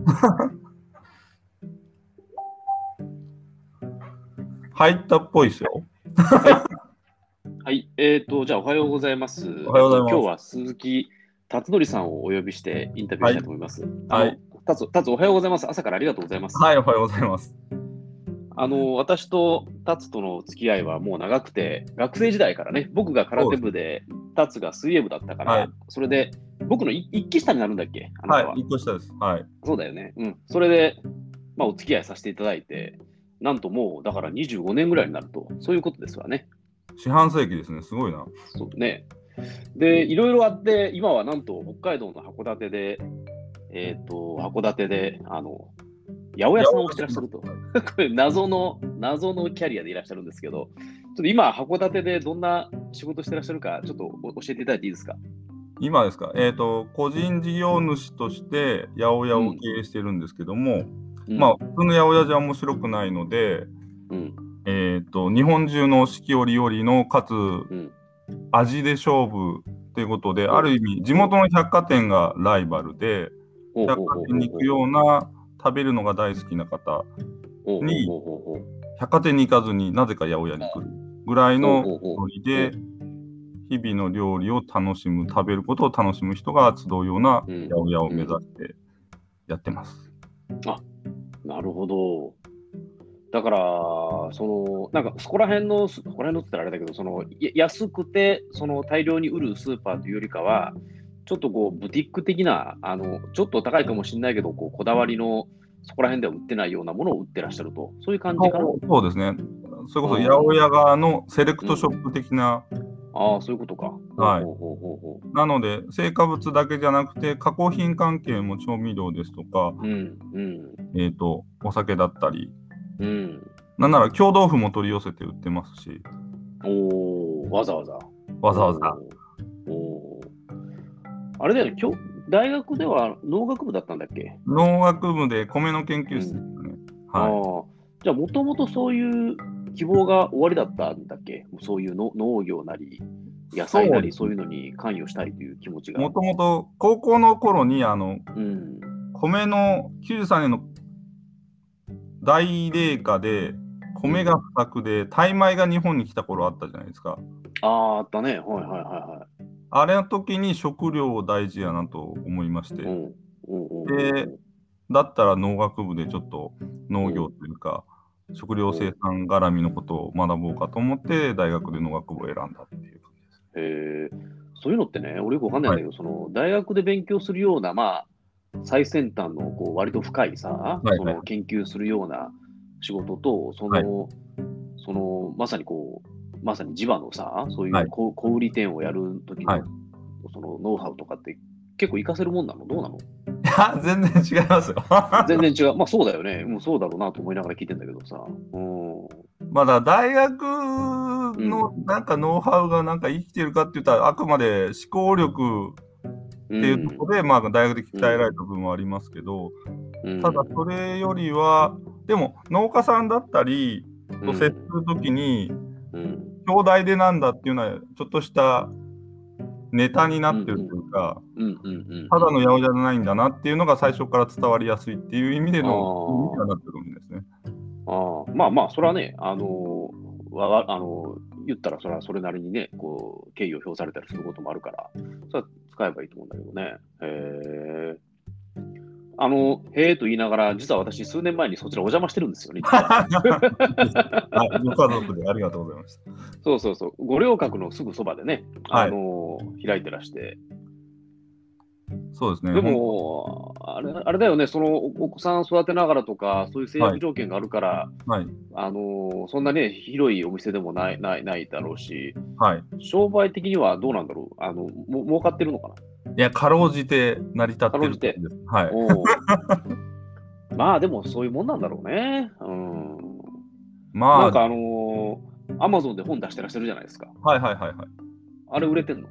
入ったっぽいですよ。はい、えっ、と、じゃあおはようございます。おはようございます今日は鈴木達則さんをお呼びしてインタビューしたいと思います。はい達達おはようございます。朝からありがとうございます。はい、おはようございます。あの私と達との付き合いはもう長くて、学生時代からね、僕が空手部で、達が水泳部だったから、はいそれで、僕のい一期下になるんだっけ？あなたは、はい、一個下です。はい。そうだよね。うん。それで、まあ、お付き合いさせていただいて、なんともう、だから25年ぐらいになると、そういうことですわね。四半世紀ですね。すごいな。そうね。で、いろいろあって、今はなんと北海道の函館で、えっ、と、函館で、あの、八百屋さんをしてらっしゃると。これ、謎の、謎のキャリアでいらっしゃるんですけど、ちょっと今、函館でどんな仕事してらっしゃるか、ちょっとお教えていただいていいですか？今ですか、えっ、と、個人事業主として八百屋を経営してるんですけども、うん。まあ、普通の八百屋じゃ面白くないので、うん。えっ、と、日本中の四季折々の、かつ、うん。味で勝負ということで、うん。ある意味、地元の百貨店がライバルで、百貨店に行くような、食べるのが大好きな方、に百貨店に行かずになぜか八百屋に来るぐらいのノリで、日々の料理を楽しむ、食べることを楽しむ人が集うようなうん八百屋を目指してやってます。なるほど。だから、その、なんか、そこら辺の、そこら辺のって言ったらあれだけど、その、や安くて、その、大量に売るスーパーというよりかは、ちょっとこう、ブティック的な、あの、ちょっと高いかもしれないけど、こう、こだわりの、そこら辺では売ってないようなものを売ってらっしゃると、そういう感じかな。そうですね。それこそ八百屋側のセレクトショップ的な、ああ、そういうことか。はいほうほうほうほなので、成果物だけじゃなくて、加工品関係も調味料ですとか、う。うん、うん、えっ、と、お酒だったり、うん。なんなら京豆腐も取り寄せて売ってますし、おおわざわざ。わざわざ。おおあれだよね、大学では農学部だったんだっけ？農学部で米の研究室ですね。あはあじゃあ、もともとそういう希望が終わりだったんだっけ？そういうの農業なり、野菜なり、そそういうのに関与したいという気持ちい。が。もともと高校の頃に、あの、うん。米の93年の大冷夏で、米が不作で、タイ米が日本に来た頃あったじゃないですか。ああ、あったね。はいはいはいはあれの時に食料大事やなと思いまして、うんでだったら農学部でちょっと農業というか、食料生産絡みのことを学ぼうかと思って、大学で農学部を選んだっていう感じです。そういうのってね、俺よくわかんないんだけど、その大学で勉強するような、まあ、最先端のこう割と深いさ、いはい。その研究するような仕事と、その、はい。そのまさにこう、まさに地場のさ、そういはい。う小,、小売店をやるときの、はい。そのノウハウとかって結構活かせるもんなの？どうなの？いや、全然違いますよ。全然違う。まあそうだよね。もうそうだろうなと思いながら聞いてんだけどさ。うん。まだ大学のなんかノウハウがなんか生きてるかって言ったら、あくまで思考力っていうところで、まあ大学で鍛えられた部分はありますけど、うんただそれよりは、でも農家さんだったりと接するときに、うん兄弟でなんだっていうのは、ちょっとしたネタになってるというか、うんうんうん。ただの八百屋じゃないんだなっていうのが最初から伝わりやすいっていう意味でのなってるんですね。ああまあまあ、それはね、あのーわわあのー言ったらそれはそれなりにね、こう、敬意を表されたりすることもあるから、それは使えばいいと思うんだけどね。へえ。あの、へえと言いながら、実は私、数年前にそちらお邪魔してるんですよね。実ははい、ご家族でありがとうございました。そうそうそう、五稜郭のすぐそばでね、はいあのー開いてらして、そうですね。でも、あれあれだよね、そのおお子さん育てながらとか、そういう制約条件があるから、はい、あのーそんなね、広いお店でもないないないだろうし、はい。商売的にはどうなんだろう？あの、も儲かってるのかな？いや、かろうじて成り立ってるてんです。はい。まあでもそういうもんなんだろうね。うん。まあ、なんかあのアマゾンで本出してらっしゃるじゃないですか。はいはいはいはい。あれ売れてんの？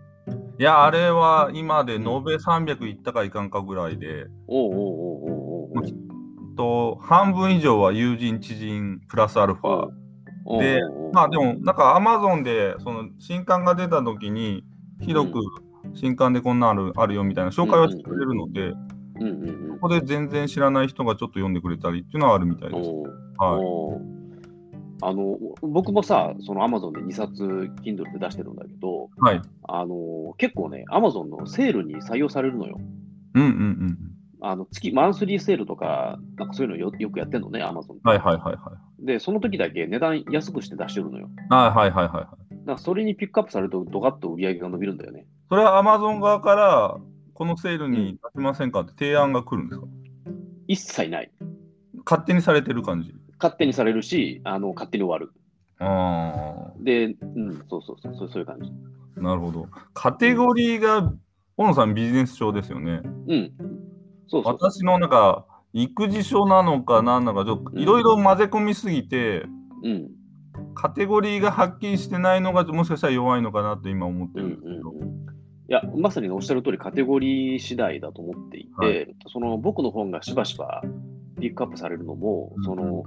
いや、あれは今で延べ300いったかいかんかぐらいで、おうおうおうおうおう。おうと半分以上は友人、知人、プラスアルファ。でまあでも、なんかアマゾンでその新刊が出た時に、広く新刊でこんなのあるあるよみたいな紹介はしてくれるので、うんうんうんここで全然知らない人がちょっと読んでくれたりっていうのはあるみたいです。はい。あの僕もさ、その Amazon で2冊 Kindle で出してるんだけど、はい。あの結構ね、Amazon のセールに採用されるのよ。うんうんうん。あの月、マンスリーセールとか、なんかそういうのよよくやってんのね、Amazon って。はいはいはいはい。で、その時だけ値段安くして出してるのよ。はいはいはいはいはい。だからそれにピックアップされると、ドカッと売り上げが伸びるんだよね。それは Amazon 側から、このセールに出しませんかって提案が来るんですか？一切ない。勝手にされてる感じ。勝手にされるし、あの勝手に終わる。あで、うん、そうそうそう、そうそういう感じ。あ、なるほど。カテゴリーが、小野さんビジネス書ですよね。うん。そうそうそう。私のなんか、育児書なのかなんなのか、ちょっといろいろ混ぜ込みすぎて、うん。カテゴリーがはっきりしてないのがもしかしたら弱いのかなって今思ってうんるんですけど。うんうんいや、まさにおっしゃる通り、カテゴリー次第だと思っていて、はいその僕の本がしばしばピックアップされるのも、うんその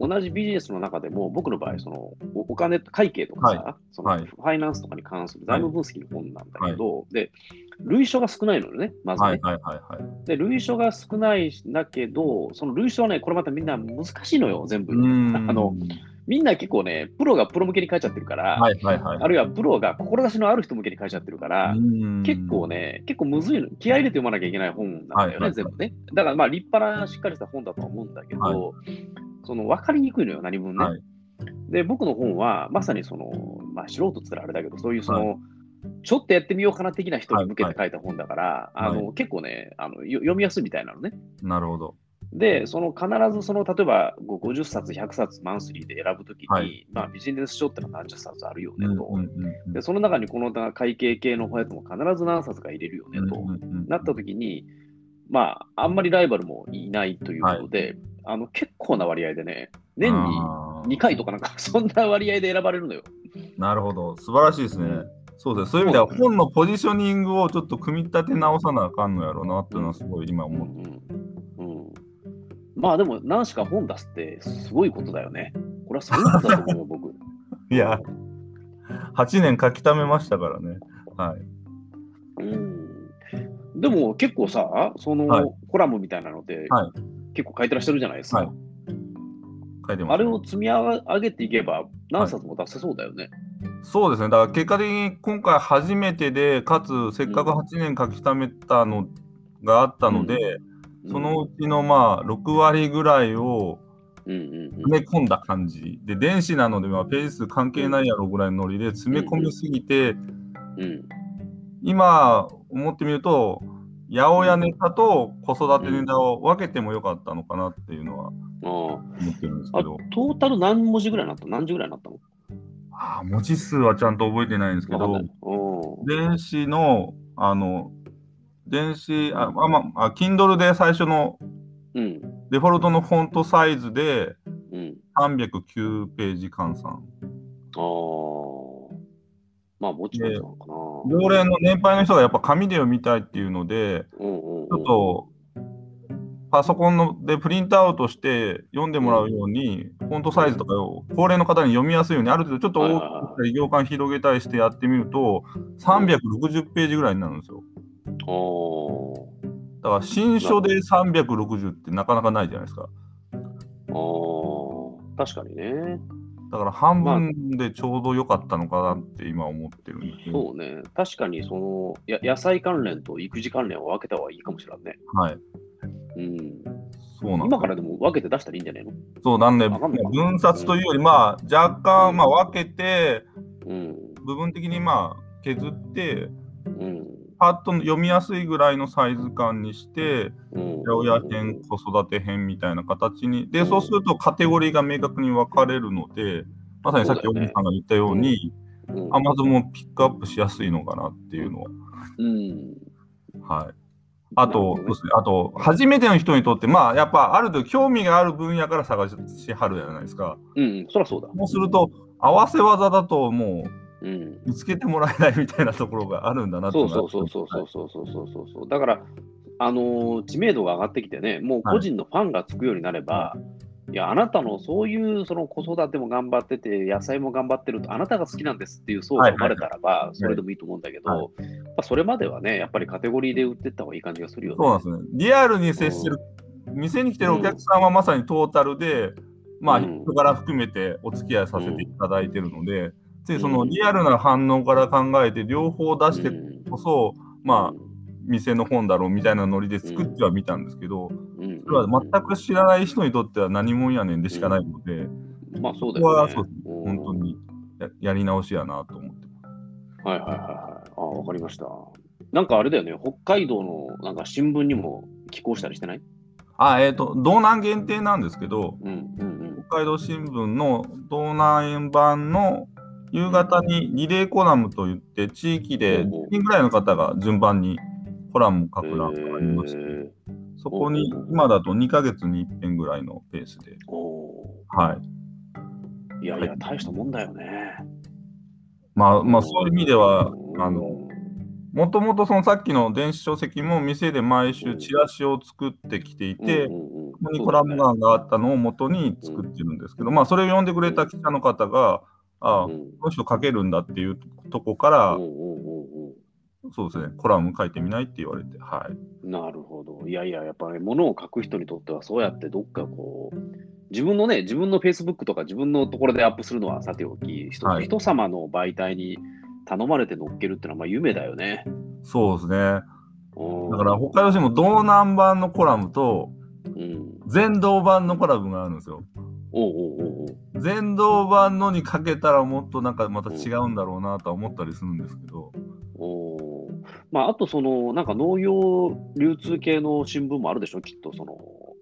同じビジネスの中でも、僕の場合、そのおお金、会計とかさ、そのはいファイナンスとかに関する財務分析の本なんだけど、で、類書が少ないのよね、まずね。はいはいはいはい。で、類書が少ないんだけど、その類書はね、これまたみんな難しいのよ、全部。あのみんな結構ね、プロがプロ向けに書いちゃってるから、はいはいはい。あるいはプロが志のある人向けに書いちゃってるから、結構ね、結構むずいの。気合い入れて読まなきゃいけない本なんだよね、はいはい全部ね。だからまあ立派なしっかりした本だとは思うんだけど、はいその分かりにくいのよ、何分ね。はいで、僕の本はまさにその、まあ素人っつったらあれだけど、そういうその、ちょっとやってみようかな的な人に向けて書いた本だから、はいあの結構ねあのよ読みやすいみたいなのね。なるほど。で、その必ずその例えばご50冊、100冊マンスリーで選ぶときに、はいまあ、ビジネス書ってのは何十冊あるよねと。うんうんうんでその中にこの会計系のやつも必ず何冊か入れるよねと、うんうんうんなったときに、まあ、あんまりライバルもいないということで、あの結構な割合でね、年にあー2回とかなんか、そんな割合で選ばれるのよ。なるほど。素晴らしいですね。うんそうですね。そういう意味では本のポジショニングをちょっと組み立て直さなあかんのやろうなっていうのはすごい今うん思って。うんうんまあでも、何しか本出すってすごいことだよね。これはすごいことだと思うよ、僕。いや、8年書き溜めましたからね。はい。うんでも結構さ、その、はいコラムみたいなので、はい結構書いてらっしゃるじゃないですか。はい書いてます。あれを積み上げていけば何冊も出せそうだよね。そうですね。だから結果的に今回初めてで、かつせっかく8年書き溜めたのがあったので、そのうちのまあ6割ぐらいをうんうんうん詰め込んだ感じ。で、電子なのでまあページ数関係ないやろぐらいのノリで詰め込みすぎて、うん今思ってみると、八百屋ネタと子育てネタを分けてもよかったのかなっていうのはあ思ってるんですああけど、トータル何文字ぐらいになった何時ぐらいになったの？あー文字数はちゃんと覚えてないんですけど。電子の、あの、電子、あ、あまあ、Kindle で最初のうん。デフォルトのフォントサイズでうん。309ページ換算。ああまあもちろんなのかな。常連の年配の人がやっぱ紙で読みたいっていうので、うんうんうんちょっとパソコンのでプリントアウトして読んでもらうように、フォントサイズとかを高齢の方に読みやすいように、ある程度ちょっと大きくしたり、行間広げたりしてやってみると、360ページぐらいになるんですよ。おーだから新書で360ってなかなかないじゃないですか。おー確かにね。だから半分でちょうど良かったのかなって今思ってるんですけど、そうね。確かにそのや野菜関連と育児関連を分けた方がいいかもしれんね。はい。うん。そうなん今からでも分けて出したらいいんじゃないの？そうなんで、分割というより、まあ、若干、まあ、分けて、うん。部分的にまあ、削って、うん。パッと読みやすいぐらいのサイズ感にして、うん。八百屋編、子育て編みたいな形に、で、そうするとカテゴリーが明確に分かれるので、まさにさっきそうだよね大木さんが言ったように、うん。アマゾンもピックアップしやすいのかなっていうのは、うん。はい。あと、ねそうですね、あと、初めての人にとって、まあ、やっぱある程度興味がある分野から探しはるじゃないですか。うん。そりゃそうだ。そうすると、合わせ技だともううん。見つけてもらえないみたいなところがあるんだなっていそうそうそうそうそうそうそうそうそう。だから、あのー知名度が上がってきてね、もう個人のファンがつくようになれば、いや、あなたのそういうその子育ても頑張ってて、野菜も頑張ってると、あなたが好きなんですっていう層が生まれたらば、それでもいいと思うんだけど、はいまあ、それまではね、やっぱりカテゴリーで売ってった方がいい感じがするよね。そうなんですね。リアルに接してる、店に来てるお客さんはまさにトータルで、まあ、うん人から含めてお付き合いさせていただいてるので、ついそのうんリアルな反応から考えて、両方出してこそ、まあ、店の本だろうみたいなノリで作ってはみたんですけど、うん、それは全く知らない人にとっては何者やねんでしかないので、まあそうだここよね。はそう本当にややり直しやなと思ってはいはいはいはい。あわかりました。なんかあれだよね、北海道のなんか新聞にも寄稿したりしてない？あ、えっ、と、道南限定なんですけど、うんうん。北海道新聞の道南円版の夕方にリレーコラムといって、地域で10人ぐらいの方が順番にコラムを書うん。く欄がありまして、えそこに今だと2ヶ月に1遍ぐらいのペースで、はい。ーいやいや、大したもんだよね。まあ、まあ、そういう意味では、うん。あの、もともとそのさっきの電子書籍も店で毎週チラシを作ってきていて、ここにコラム欄があったのを元に作ってるんですけど、まあ、それを読んでくれた記者の方が、ああ、うんこの人書けるんだっていうとこから、そうですね、コラム書いてみないって言われて、はい。なるほど。いやいや、やっぱり、ね、物を書く人にとっては、そうやってどっかこう、自分のね、自分の Facebook とか自分のところでアップするのはさておき、人,、はい人様の媒体に頼まれて乗っけるってのは、まあ、夢だよね。そうですね。だだから、北海道新聞道南版のコラムと、うん。全道版のコラムがあるんですよ。おうおうおうおう全道版のにかけたらもっとなんかまた違うんだろうなとは思ったりするんですけど、おーまあ、あと、その、なんか農業流通系の新聞もあるでしょ、きっと、その、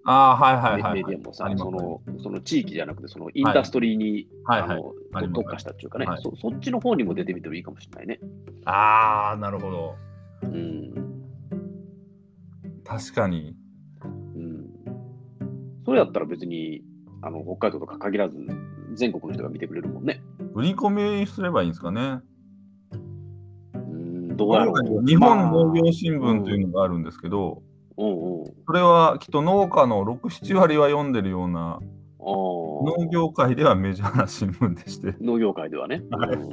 ああ、はいはいはい、メメディアもさ、ありますそのその地域じゃなくて、そのインダストリーに、はい。はいあのあります特化したっていうかね、はい。そ、そっちの方にも出てみてもいいかもしれないね。ああ、なるほど。うん。確かに。うん。それやったら別に、あの、北海道とか限らず、全国の人が見てくれるもんね。売り込みすればいいんですかね。うん、どうやろう。日本農業新聞というのがあるんですけど、うんうん。それはきっと農家の6、7割は読んでるような、ああ。農業界ではメジャーな新聞でして。農業界ではね。はいうん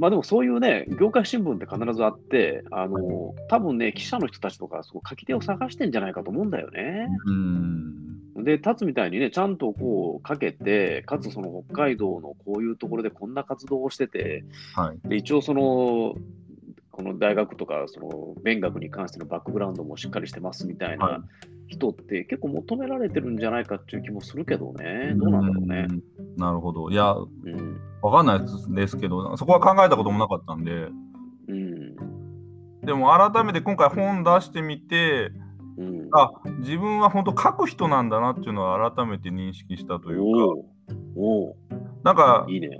まあでもそういうね、業界新聞って必ずあって、あの、多分ね、記者の人たちとか、その書き手を探してんじゃないかと思うんだよね。うん。で、立つみたいにね、ちゃんとこうかけて、かつその北海道のこういうところでこんな活動をしてて、はい。で一応その、この大学とか、その勉学に関してのバックグラウンドもしっかりしてますみたいはいな人って結構求められてるんじゃないかっていう気もするけどね。どうなんだろうね。うんなるほど。いや、うん。わかんないですけど、そこは考えたこともなかったんで、うん。でも改めて今回本出してみて、うん。あ自分は本当書く人なんだなっていうのは改めて認識したというおか、おおなんかいいね。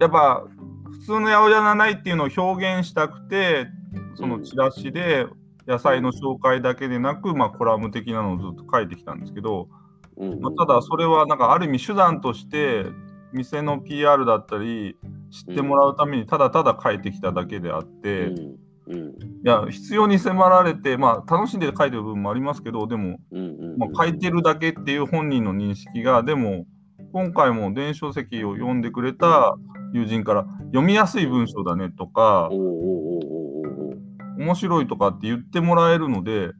やっぱ普通の八百屋がないっていうのを表現したくて、そのチラシで野菜の紹介だけでなく、まあ、コラム的なのをずっと書いてきたんですけど、まあ、ただそれはなんかある意味手段として店の PR だったり知ってもらうためにただただ書いてきただけであって、いや必要に迫られて、まあ、楽しんで書いてる部分もありますけどでも、まあ、書いてるだけっていう本人の認識がでも今回も電子書籍を読んでくれた友人から読みやすい文章だねとか面白いとかって言ってもらえるので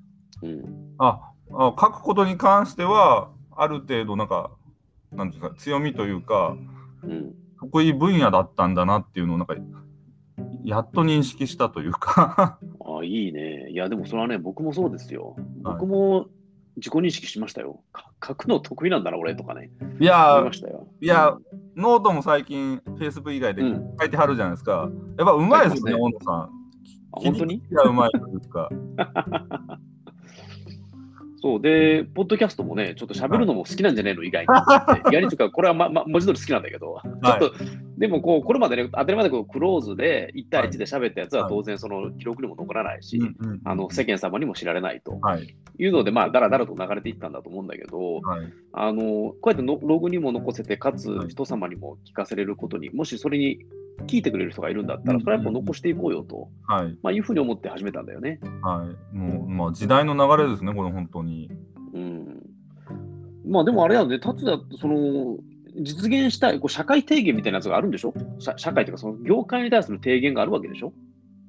うん。ああ書くことに関してはある程度なんかなんですか強みというかうん。得意分野だったんだなっていうのをなんかやっと認識したというかあいいね。いや、でもそれはね、僕もそうですよ。はい僕も自己認識しましたよ。か書くの得意なんだな、俺とかね。いや。いやノートも最近 Facebook 以外でうん書いてはるじゃないですか、やっぱうまいですよね書いてますね温野さんあ本当に？いやうまいというか そう。で、ポッドキャストもね、ちょっと喋るのも好きなんじゃねえの、意外に。意外にというか、これは、まま、文字通り好きなんだけど、ちょっと、でもこう、これまでね、当たり前だけど、クローズで1対1で喋ったやつははい。当然、その記録にも残らないし、うんうん。あの世間様にも知られないと。はい。いうので、まあ、だらだらと流れていったんだと思うんだけど、はい。あのこうやってのログにも残せて、かつはい。人様にも聞かせれることに、もしそれに聞いてくれる人がいるんだったら、うんそれはやっぱ残していこうよと、はい。まあ、いうふうに思って始めたんだよね。はい。もうまあ時代の流れですねこれ本当に。うん、まあでもあれだよね、達也、その、実現したいこう社会提言みたいなやつがあるんでしょ？社社会というか、その業界に対する提言があるわけでしょ？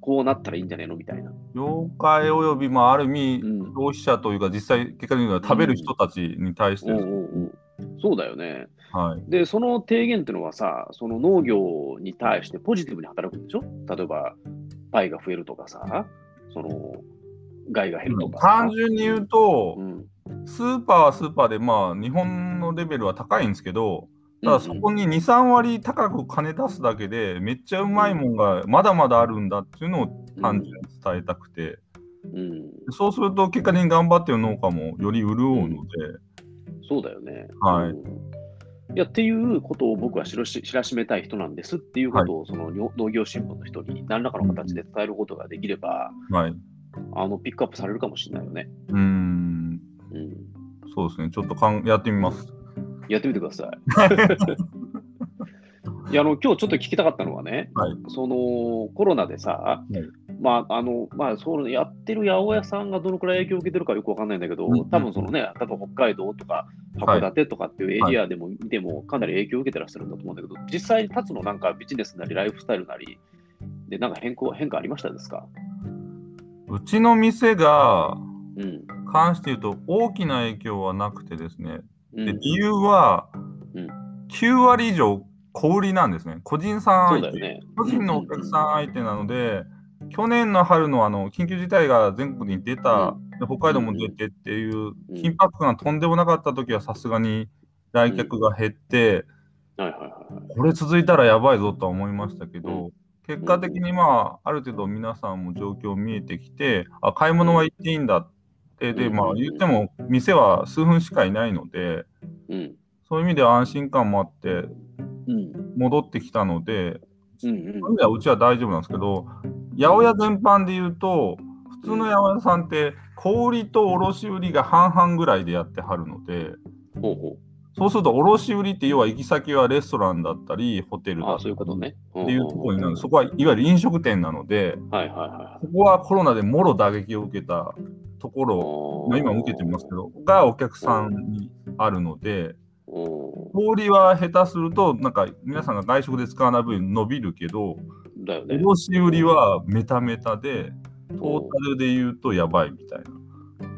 こうなったらいいんじゃねえの？みたいな。業界および、まあ、ある意味、うん。消費者というか、実際、結果的には食べる人たちに対してです、うんうんうん。そうだよね。はい。で、その提言っていうのはさ、その農業に対してポジティブに働くんでしょ？例えば、パイが増えるとかさ、その、害が減るとかさ。単純に言うとう、ん、スーパーはスーパーで、まあ、日本のレベルは高いんですけど、ただそこに2、3割高く金出すだけで、めっちゃうまいもんがまだまだあるんだっていうのを単純に伝えたくて、うん、そうすると結果的に頑張ってる農家もより潤うので、そうだよね。はい。うんいやっていうことを僕は知らし知らしめたい人なんですっていうことを、その農農業新聞の人に何らかの形で伝えることができれば、はい。あのピックアップされるかもしれないよね。うーん、うん、そうですね。ちょっとかんやってみます。やってみてください。いやあの今日ちょっと聞きたかったのはね、はい。そのコロナでさ、いまああのまあ、そうやってる八百屋さんがどのくらい影響を受けてるかよくわかんないんだけど、うんうん多分そのね、例えば北海道とか函館とかっていうエリアでも見ても、かなり影響を受けてらっしゃるんだと思うんだけど、実際に立つのなんかビジネスなりライフスタイルなり、でなんか変更変化ありましたですか？うちの店がうん。関して言うと大きな影響はなくてですね、うん、で理由はうん。9割以上小売りなんですね。個人さんね。個人のお客さん。相手なので、去年の春のあの緊急事態が全国に出た、で北海道も出てっていううん。緊迫感がとんでもなかった時はさすがに来客が減って。これ続いたらやばいぞとは思いましたけど、結果的にまあある程度皆さんも状況見えてきて、あ買い物は行っていいんだって、でまあ言っても店は数分しかいないので、うん。そういう意味では安心感もあってうん。戻ってきたので、うんうん。そういう意味ではうちは大丈夫なんですけど、八百屋全般で言うと、普通の八百屋さんって小売りと卸売りが半々ぐらいでやってはるので、ほうほそうすると卸売りって要は行き先はレストランだったり、ホテルだったりそういうことね。っっていうところになる。そこはいわゆる飲食店なので、はいはいはここはコロナでもろ打撃を受けたとこい。ろ、まあ、今も受けてますけど、がお客さんにあるので、ど。氷は下手すると、なんか皆さんが外食で使わない分伸びるけど、だよね。卸売りはメタメタで、トータルで言うとやばいみたいな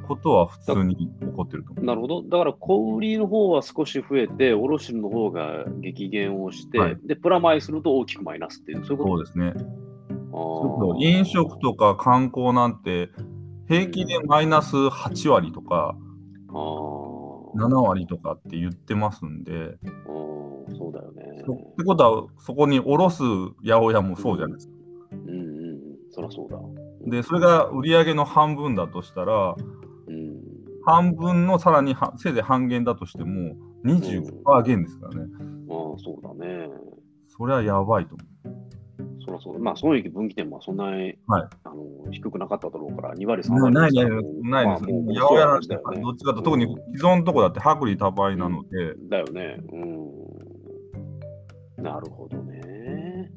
ことは普通に起こってると思う。なるほど。だから、小売りの方は少し増えて、卸の方が激減をして、はいで、プラマイすると大きくマイナスっていう、そういうこそうですね。飲食とか観光なんて、平気でマイナス8割とかあーあ7割とかって言ってますんで、ー、うんそうだよね。そってことは、そこに卸す八百屋もそうじゃないですか。うんうんうん、そりゃそうだ。で、それが売り上げの半分だとしたら、うん、半分のさらにはせいぜい半減だとしても、25%減ですからね。ああ、そうだね。それはやばいと思そりゃそうだ。まあ、その時分岐点もそんなに、はいあの低くなかっただろうから、2割、3う。割ないないですないです。八百屋なんてどっちかと、特に既存のとこだって薄利多売なので、だよね。うん。なるほどね。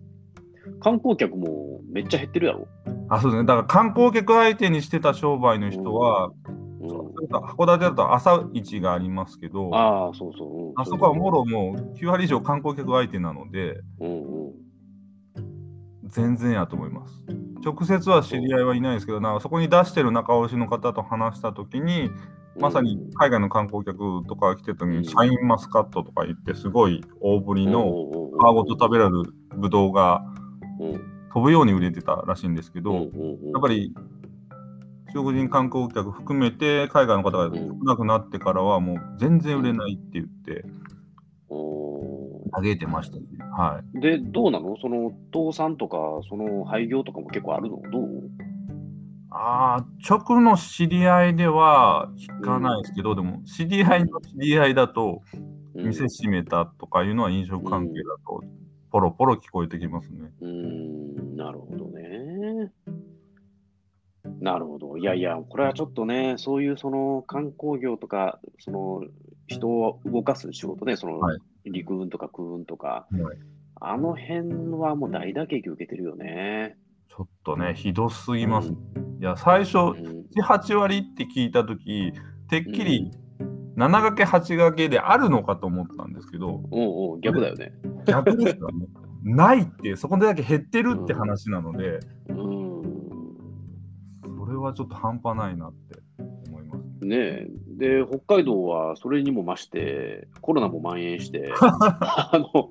観光客もめっちゃ減ってるやろ？あ、そうですね。だから観光客相手にしてた商売の人は、うん、そう函館だと朝市がありますけど、あああ、そうそう。うんそこはもろもう9割以上観光客相手なので、うんうん。全然やと思います。直接は知り合いはいないですけど、なんかそこに出してる仲卸の方と話したときに、まさに海外の観光客とかが来てた時うんに、シャインマスカットとか言って、すごい大ぶりのの皮ごと食べられるブドウがうん。飛ぶように売れてたらしいんですけど、うんやうん。っぱり中国人観光客含めて海外の方が少なくなってからはもう全然売れないって言っておあげてましたね。はい。ーで、どうなの？その倒産とか、その廃業とかも結構あるの？どう？ああ、直の知り合いでは聞かないですけど、でも知り合いの知り合いだと、うん店閉めたとかいうのは飲食関係だとポロポロ聞こえてきますね。うーん、なるほどね。なるほど。いやいや、これはちょっとね、そういうその観光業とか、その人を動かす仕事ね、そのはい陸運とか空運とか、はいあの辺はもう大打撃受けてるよね。ちょっとね、ひどすぎます。ういや、最初、うん7、8割って聞いたとき、てっきり7掛け8掛けであるのかと思ったんですけど、おうおう逆だよね。逆ですからね。ないって、そこでだけ減ってるって話なので、うん。それはちょっと半端ないなって思います。ねえ。で、北海道はそれにも増して、コロナも蔓延して、あの、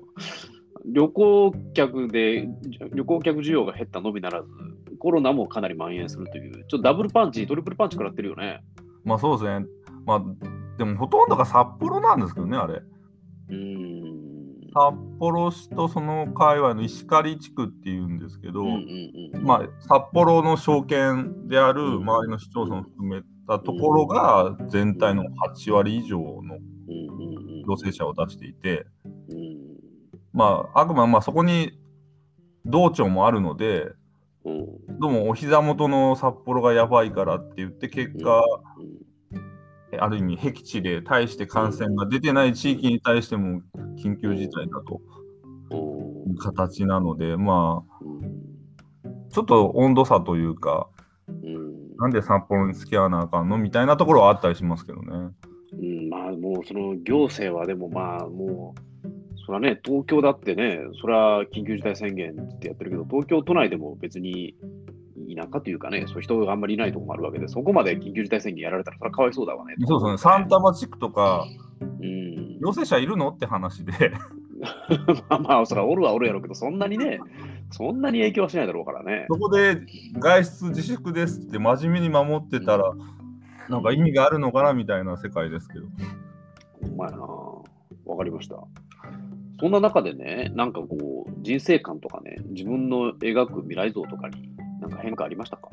旅行客で、旅行客需要が減ったのみならず、コロナもかなり蔓延するという、ちょっとダブルパンチ、トリプルパンチ食らってるよね。まあそうですね。まあ、でもほとんどが札幌なんですけどね、あれ。うん。札幌市とその界隈の石狩地区っていうんですけど。まあ、札幌の証券であるうん周りの市町村を含めたところが全体の8割以上の陽性者を出していて、うん。まあ、あくまでまあそこに道庁もあるので、うん。どうもお膝元の札幌がやばいからって言って、結果、ある意味、僻地で対して感染が出てない地域に対しても緊急事態だとうん。いう形なので、まうん。あ、ちょっと温度差というか、うんなんで札幌に付き合わなあかんのみたいなところはあったりしますけどね。うん、まあもうその行政はでもまあもう、それはね、東京だってね、それは緊急事態宣言ってやってるけど、東京都内でも別に田舎というかね、そういう人があんまりいないところもあるわけで、そこまで緊急事態宣言やられたら、それはかわいそうだわね。そうですね、三多摩地区とか、うん、陽性者いるの？って話で、まあまあ、それはおるはおるやろうけど、そんなにね、そんなに影響はしないだろうからね。そこで外出自粛ですって真面目に守ってたら、なんか意味があるのかなみたいな世界ですけど。ほんまやな。わかりました。そんな中でね、なんかこう、人生観とかね、自分の描く未来像とかに、なんか変化ありましたか？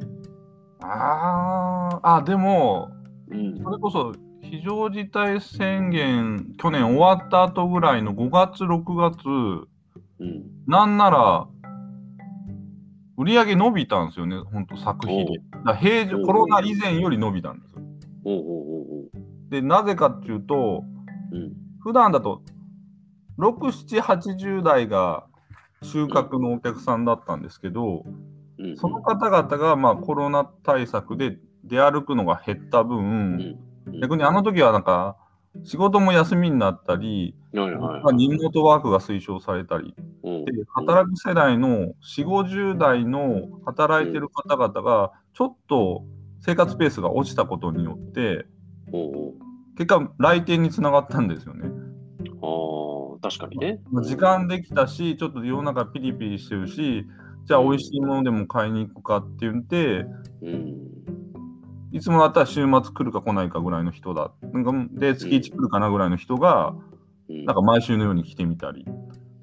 あーあ、でも、うん。それこそ非常事態宣言、去年終わった後ぐらいの5月、6月、うん。なんなら、売り上げ伸びたんですよね、本当作品で。だ平常コロナ以前より伸びたんですよ。で、なぜかっていうと、うん。普段だと、6、7、80代が収穫のお客さんだったんですけど、うん。その方々がまあコロナ対策で出歩くのが減った分、うん逆にあの時はなんか、仕事も休みになったり、はいはいまあ、リモートワークが推奨されたり、うんで働く世代の4、50代の働いてる方々が、ちょっと生活ペースが落ちたことによって、おうおう結果、来店につながったんですよね。ああ、確かにね。まあ時間できたし、ちょっと世の中ピリピリしてるし、じゃあ美味しいものでも買いに行くかって言って、うん。いつもだったら週末来るか来ないかぐらいの人だ。なんかで、月1来るかなぐらいの人が、うん。なんか毎週のように来てみたり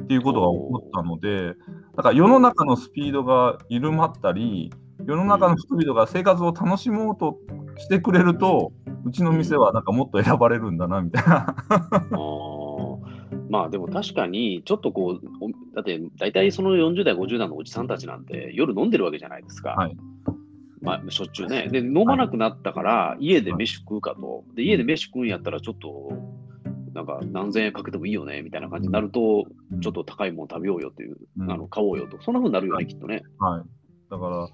っていうことが起こったので、だから世の中のスピードが緩まったり、世の中の人々が生活を楽しもうとしてくれると、うちの店はなんかもっと選ばれるんだなみたいな。まあでも確かに、ちょっとこう、おだって大体その40代、50代のおじさんたちなんて夜飲んでるわけじゃないですか。はいまあ、しょっちゅうね。で、飲まなくなったから、家で飯食うかと。で、家で飯食うんやったら、ちょっと、なんか何千円かけてもいいよね、みたいな感じになると、ちょっと高いもの食べようよという、うんあの買おうよと。そんな風になるよね、きっとね。はい。だから、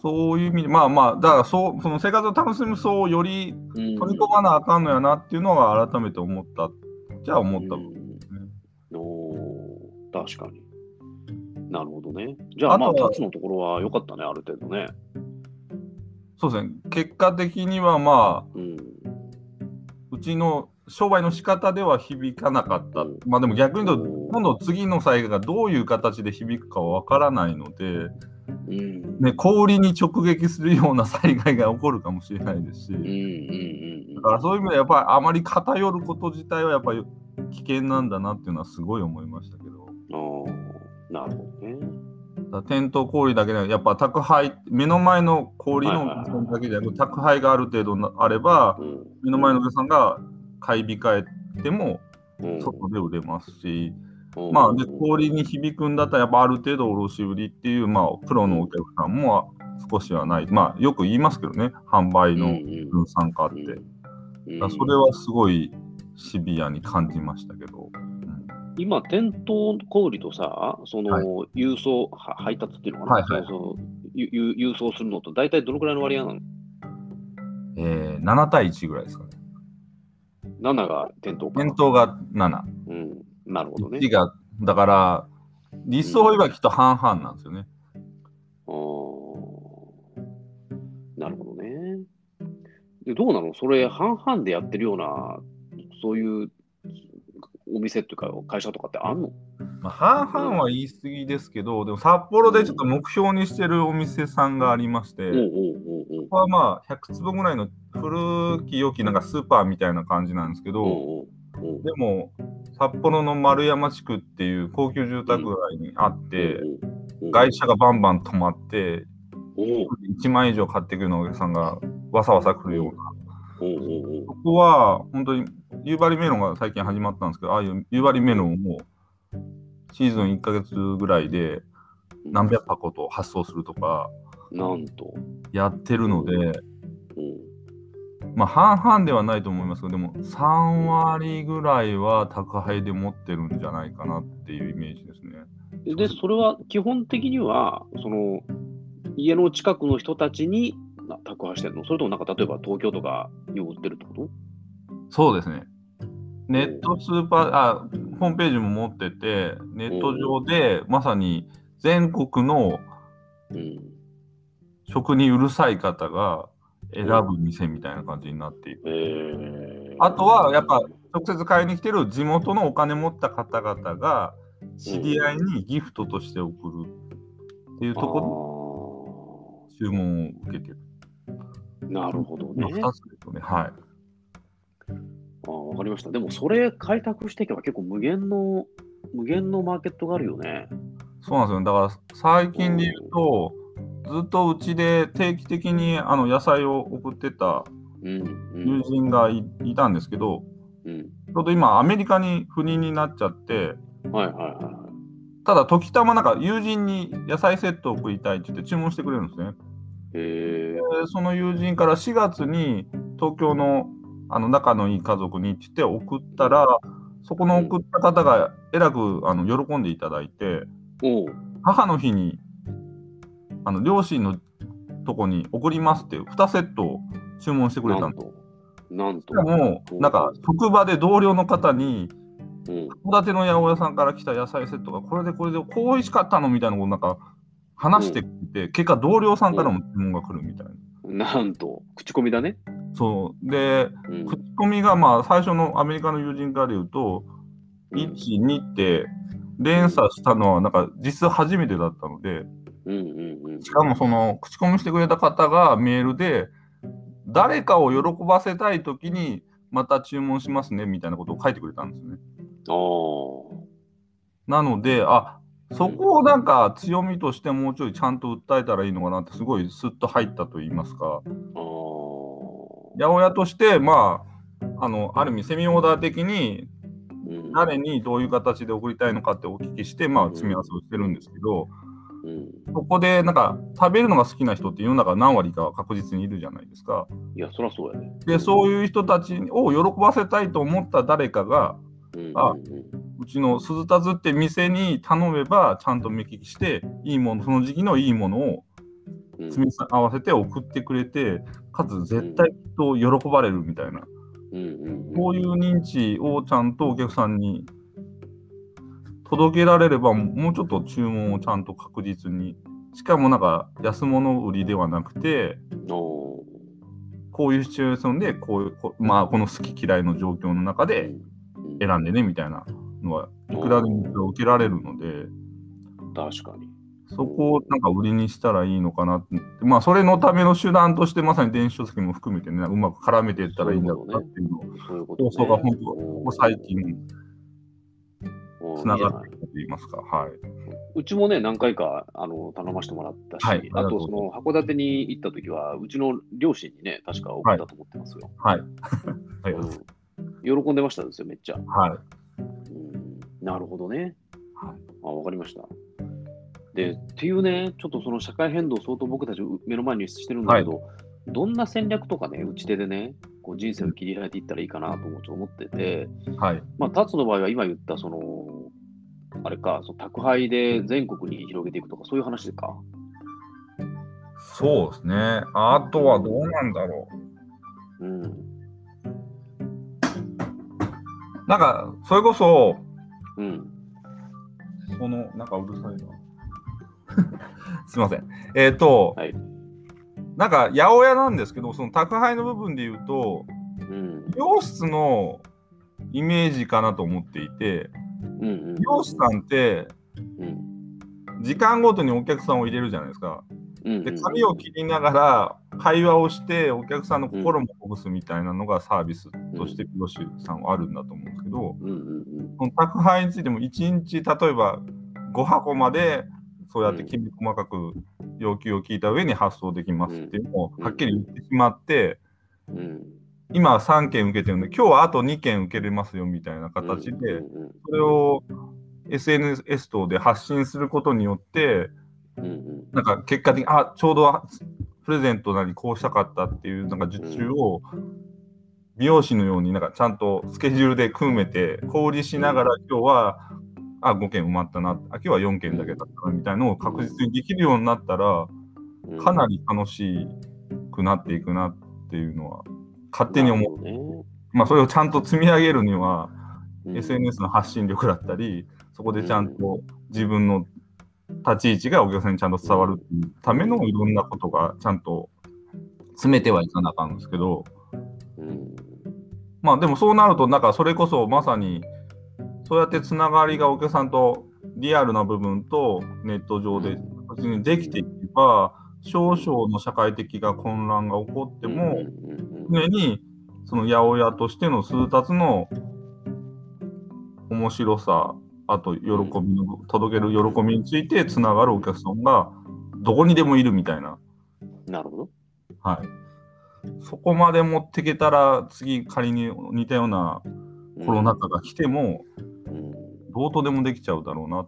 そういう意味で、まあまあ、だからそう、その生活を楽しむ層をよりうん取り込まなあかんのやなっていうのが改めて思った。じゃあ思った。うんおー確かに。なるほどね。じゃあ、まあ、あとは立つのところは良かったね、ある程度ね。そうですね。結果的にはまあ、うん。うちの商売の仕方では響かなかった。うんまあでも逆に言うと、今度次の災害がどういう形で響くかはわからないので、うん。ね、氷に直撃するような災害が起こるかもしれないですし、うんうんうんだからそういう意味ではやっぱりあまり偏ること自体はやっぱり危険なんだなっていうのはすごい思いましたけど。なるほどね。店頭氷だけでなくやっぱ宅配、目の前の氷のはいはいはい店だけでなく、宅配がある程度なあれば、うん。目の前のお客さんが買い控えてもうん外で売れますし、うんまあ、で氷に響くんだったら、やっぱある程度卸売りっていう、まあ、プロのお客さんも少しはない。まあ、よく言いますけどね、販売の分散化って。だそれはすごいシビアに感じましたけど。今、店頭小売とさ、その、は郵送、は配達っていうのかな、はいはいそう郵送するのと、大体どのくらいの割合なの？えー、7対1ぐらいですかね。7が店頭か。店頭が7。うん。なるほどね。1が、だから、理想を言えばきっと半々なんですよね。あーなるほどね。で、どうなの？それ、半々でやってるような、そういうお店っていうか、会社とかってあんの？まあ、半々は言い過ぎですけど、でも札幌でちょっと目標にしてるお店さんがありまして、ここはまあ100坪ぐらいの古き良きなんかスーパーみたいな感じなんですけど、でも札幌の丸山地区っていう高級住宅街にあって、うん外車がバンバン止まって、うん1万以上買ってくるのお客さんがわさわさ来るような。うんうんうんここは本当に夕張メロンが最近始まったんですけど、ああいう夕張メロンをシーズン1ヶ月ぐらいで何百箱と発送するとかなんと。やってるので、うんまあ半々ではないと思いますけど、でも3割ぐらいは宅配で持ってるんじゃないかなっていうイメージですね。で、それは基本的には、その家の近くの人たちにな宅配してるの？それともなんか例えば東京とかに売ってるってこと？そうですね。ネットスーパー、あ、ホームページも持ってて、ネット上でまさに全国のうん。食にうるさい方が選ぶ店みたいな感じになっている。えー、あとはやっぱ直接買いに来てる地元のお金持った方々が知り合いにギフトとして送るっていうところで注文を受けてる。なるほどね。2つですよね。はい。あーわかりました。でもそれ開拓していけば結構無限の、無限のマーケットがあるよね。そうなんですよ。だから最近で言うと、ずっとうちで定期的にあの野菜を送ってたうん。うん。友人がい,、いたんですけど、うん。ちょうど今アメリカに赴任になっちゃって、はいはいはいはい。ただ時たまなんか友人に野菜セットを送りたいって言って注文してくれるんですね。へその友人から4月に東京のあの仲のいい家族にって言って送ったら、そこの送った方がえらくあの喜んでいただいて、母の日にあの両親のとこに送りますっていう2セットを注文してくれたです。なんんと。なんとしか。も、なんか職場で同僚の方に、うん。戸建ての八百屋さんから来た野菜セットがこれでこれでこう美味しかったのみたいなことをなんか話してくれて、結果同僚さんからも注文が来るみたいな。なんと。口コミだね。そう。で、うん。口コミがまあ最初のアメリカの友人から言うと、うん1、2って連鎖したのはなんか実質初めてだったので。しかもその口コミしてくれた方がメールで、誰かを喜ばせたいときにまた注文しますねみたいなことを書いてくれたんですよね。なので、あそこをなんか強みとしてもうちょいちゃんと訴えたらいいのかなってすごいスッと入ったと言いますか。八百屋として、まあ、あのある意味セミオーダー的にうん誰にどういう形で送りたいのかってお聞きして、まあ、詰め合わせをしてるんですけど、うん。そこでなんか食べるのが好きな人って世の中何割かは確実にいるじゃないですか。いや、そりゃそうやね。で、そういう人たちを喜ばせたいと思った誰かが、うんあうちの鈴田津って店に頼めば、ちゃんと目利きして、いいもの、その時期のいいものをうん。積み合わせて送ってくれて、かつ絶対きっと喜ばれるみたいな、こういう認知をちゃんとお客さんに届けられれば、もうちょっと注文をちゃんと確実に、しかもなんか安物売りではなくて、おこういうシチュエーションでこういう、こまあ、この好き嫌いの状況の中でうん。選んでねみたいなのはいくらでも受けられるので、確かに。そこをなんか売りにしたらいいのかなって、まあ、それのための手段として、まさに電子書籍も含めてね、うまく絡めていったらいいんだろうなっていうのを、そういうこと、放ね。送が本当、ここ最近うんつながっていくと言いますか、はい。うちもね、何回かあの頼ませてもらったし、はいあとその函館に行った時は、うちの両親にね、確か送ったと思ってますよ。はい。ありがとうございうん喜んでましたですよ、めっちゃ。はい。うんなるほどね。はいあ、わかりました。で、っていうね、ちょっとその社会変動、相当僕たち目の前にしてるんだけど、どんな戦略とかね、打ち手でね、こう人生を切り開いていったらいいかなと思ってて、はい。まあ、タツの場合は今言った、その、あれか、その宅配で全国に広げていくとか、そういう話か。そうですね。あとはどうなんだろう。うん。なんか、それこそ、うん。その、なんかうるさいな。すいません。えっ、と、はいなんか、八百屋なんですけど、その宅配の部分で言うと、うん。美容室のイメージかなと思っていて、うん。うん美容師さんって、うん。時間ごとにお客さんを入れるじゃないですか。うん。で、髪を切りながら会話をして、お客さんの心もほぐすみたいなのがサービスとして美容師さんはあるんだと思うんですけど。その宅配についても1日例えば5箱までそうやってきめ細かく要求を聞いた上に発送できますっていうのをはっきり言ってしまって、うん。今は3件受けてるんで今日はあと2件受けれますよみたいな形で、うん。それを SNS 等で発信することによって。なんか結果的にあちょうどプレゼントなりこうしたかったっていうなんか受注を美容師のようになんかちゃんとスケジュールで組めて小売りしながら今日はあ5件埋まったな。あ今日は4件だけだったなみたいなのを確実にできるようになったらうん。かなり楽しくなっていくなっていうのは勝手に思う。まあそれをちゃんと積み上げるにはうん。SNS の発信力だったりそこでちゃんと自分の立ち位置がお客さんにちゃんと伝わるっていうためのいろんなことがちゃんと詰めてはいかなあかんですけど。うん。まあでもそうなるとなんかそれこそまさにそうやってつながりがお客さんとリアルな部分とネット上でできていけば少々の社会的な混乱が起こっても常にその八百屋としての数達の面白さあと喜びの届ける喜びについてつながるお客さんがどこにでもいるみたいな、なるほど。はい、そこまで持っていけたら次仮に似たようなコロナ禍が来てもうん。どうとでもできちゃうだろうな。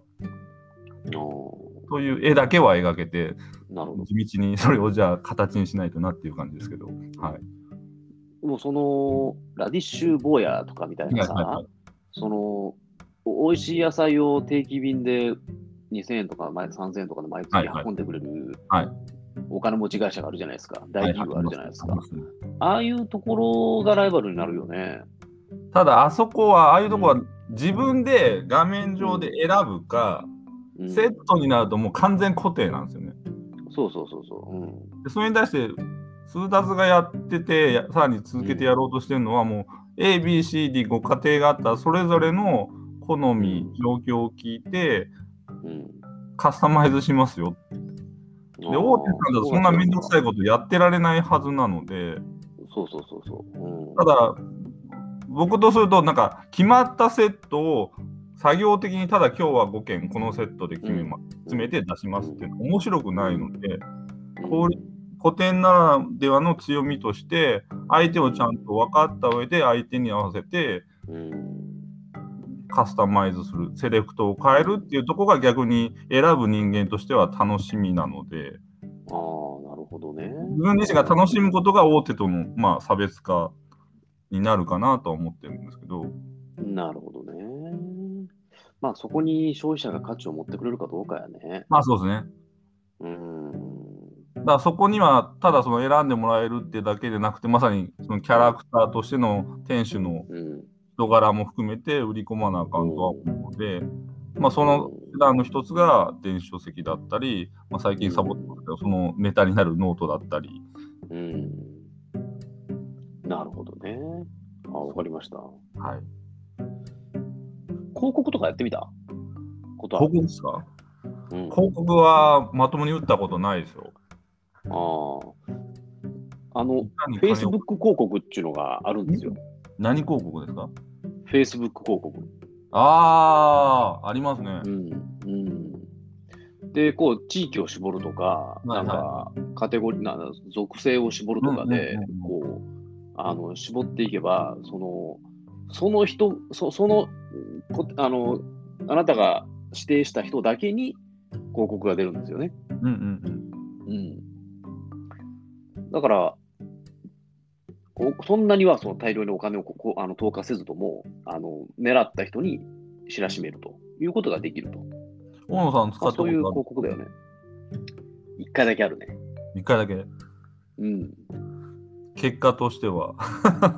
おという絵だけは描けてーなるほど。地道にそれをじゃあ形にしないとなっていう感じですけど、はい、もうその、ラディッシュ坊やとかみたいなさ、はいはいはい。その、お美味しい野菜を定期便で2000円とか毎3000円とかで毎月はいはい。運んでくれる、はい。お金持ち会社があるじゃないですか。大企業あるじゃないですか。はいはいあすね。ああいうところがライバルになるよね。ただあそこはああいうとこは自分で画面上で選ぶか、うん。セットになるともう完全固定なんですよね。そうそうそうそう。うん。でそれに対して通達がやっててやさらに続けてやろうとしてるのはもう ABCD ご家庭があったらそれぞれの好み状況を聞いてうん。カスタマイズしますよ。で大手さんだとそんな面倒くさいことやってられないはずなので。そうそうそうそう。うん。ただ僕とするとなんか決まったセットを作業的にただ今日は5件このセットで決めます、詰めて出しますっていうのは面白くないので、古典ならではの強みとして相手をちゃんと分かった上で相手に合わせてうん。カスタマイズするセレクトを変えるっていうところが逆に選ぶ人間としては楽しみなので。ああ、なるほどね。自分自身が楽しむことが大手との、まあ、差別化になるかなとは思ってるんですけど。なるほどね。まあそこに消費者が価値を持ってくれるかどうかやね。まあそうですね。うん。だからそこにはただその選んでもらえるってだけでなくてまさにそのキャラクターとしての店主のうん。人柄も含めて売り込まなあかんとは思うので、まあ、その手段の一つが電子書籍だったり、まあ、最近サボってますけどそのネタになるノートだったりうん。なるほどね。あ、わかりました。はい広告とかやってみた？ことは広告ですか？うん、広告はまともに打ったことないですよ。ああ。あの、Facebook 広告っていうのがあるんですよ。何広告ですか？Facebook 広告。ああ、ありますねう。ん。うん。で、こう、地域を絞るとか、はいはいなんか、カテゴリー、な属性を絞るとかでこう、あの、絞っていけば、その、その人、そその、こあの、あなたが指定した人だけに広告が出るんですよね。うんうんうん。だから、そんなにはその大量にお金をここあの投下せずともあの、狙った人に知らしめるということができると。うん。大野さん使まあ、ったそういう広告だよね。一回だけあるね。一回だけ。うん。結果としては。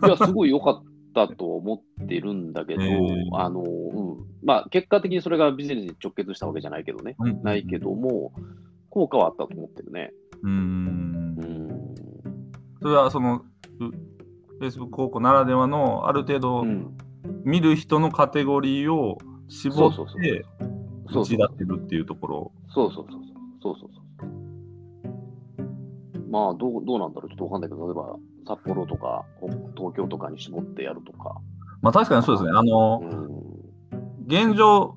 いや、すごい良かったと思ってるんだけど、えーあの、うん。まあ、結果的にそれがビジネスに直結したわけじゃないけどね。うんないけども、効果はあったと思ってるね。うーんう。ん。それはその、う Facebook 広告ならではのある程度うん。見る人のカテゴリーを絞って打ち出せるっていうところ。そうそうそうそう。そうそうそう。まあ、どう、どうなんだろうちょっとわかんないけど、例えば、札幌とか、東京とかに絞ってやるとか。まあ確かにそうですね。あのう、ん。現状、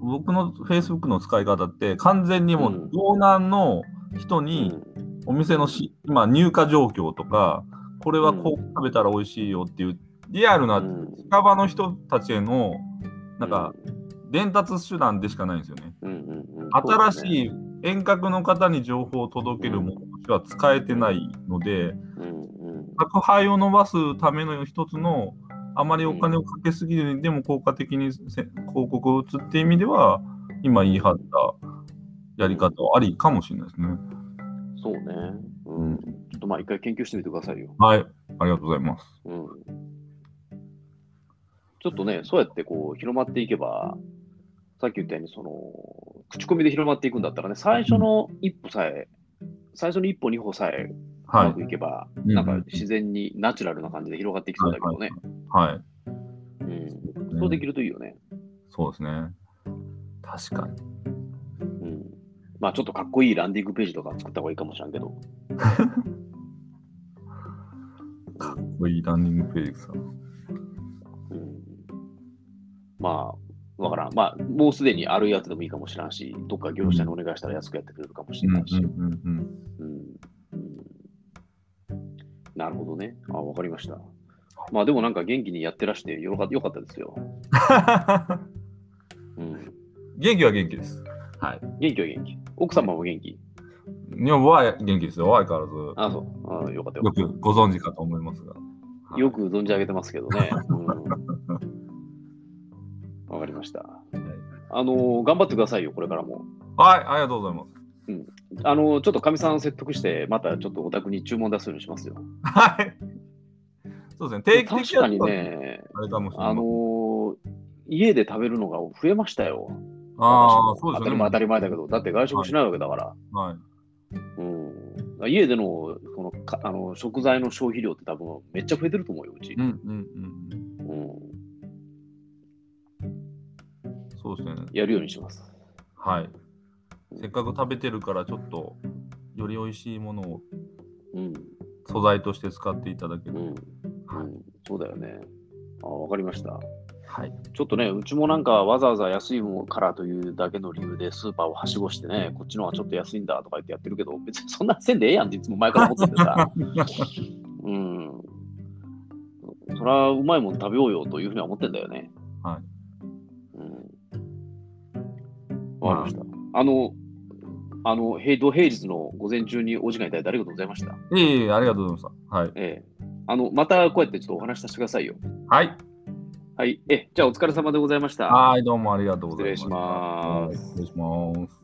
僕の Facebook の使い方って完全にもうんう道南の人にお店のし、今入荷状況とか、これはこう食べたら美味しいよっていうリアルなうん近場の人たちへのなんか伝達手段でしかないんですよね。うんうんうん、新しい。い遠隔の方に情報を届けるものとしては使えてないので、宅配を伸ばすための一つのあまりお金をかけすぎるでも効果的にせ広告を打つっていう意味では今言い張ったやり方はありかもしれないですね。そうね。うん。ちょっとまあ一回研究してみてくださいよ。はい、ありがとうございます。うん。ちょっとね、そうやってこう広まっていけば、さっき言ったように、その、口コミで広まっていくんだったらね、最初の一歩さえ、最初の一歩二歩さえうはいまく。いけば、うんなんか自然にナチュラルな感じで広がっていきそうだけどね。はい。うん。そうできるといいよね。そうですね。確かに。うん。まあちょっとかっこいいランディングページとか作った方がいいかもしれんけど。かっこいいランニングページさ。うんまあ、わからん。まあ、もうすでにあるやつでもいいかもしれんし、どっか業者にお願いしたら安くやってくれるかもしれなんいし。うんうん。うんうんなるほどね。あ、わかりました。まあでもなんか元気にやってらしてよかよかったですよ。うん、元気は元気です。はい。元気は元気。奥様も元気？女房は元気ですよ。相変わらず。あ、そう。あよかったよよかっくご存知かと思いますが。た。よく存じ上げてますけどね。うんわかりました。あのー頑張ってくださいよ、これからも。はい、ありがとうございます。あのーちょっとかみさん説得して、またちょっとお宅に注文出すようにしますよ。はい。そうですね。定期的確かにね、あれかもしれない。あのー家で食べるのが増えましたよ。ああ、私そうですよね。も当たり前当たり前だけど、だって外食しないわけだから。はい。うん、家でのこのかあの食材の消費量って多分めっちゃ増えてると思うよ、うちう。んうんうんうん。そうですね。やるようにします。はい。せっかく食べてるから、ちょっと、より美味しいものをうん、素材として使っていただける。うん、うん、そうだよね。あわかりました。はい。ちょっとね、うちもなんかわざわざ安いものからというだけの理由でスーパーをはしごしてね、こっちのはちょっと安いんだとか言ってやってるけど、別にそんなせんでええやんっていつも前から思っててさ。うん。そりゃうまいもん食べようよというふうには思ってんだよね。。はいわかりました。あの、あの、平土平日の午前中にお時間いただいてありがとうございました。いえいえ、ありがとうございました。はい。ええ。あの、またこうやってちょっとお話しさせてくださいよ。はい。はい。え、じゃあお疲れ様でございました。はい、どうもありがとうございます。失礼しますはい失礼します。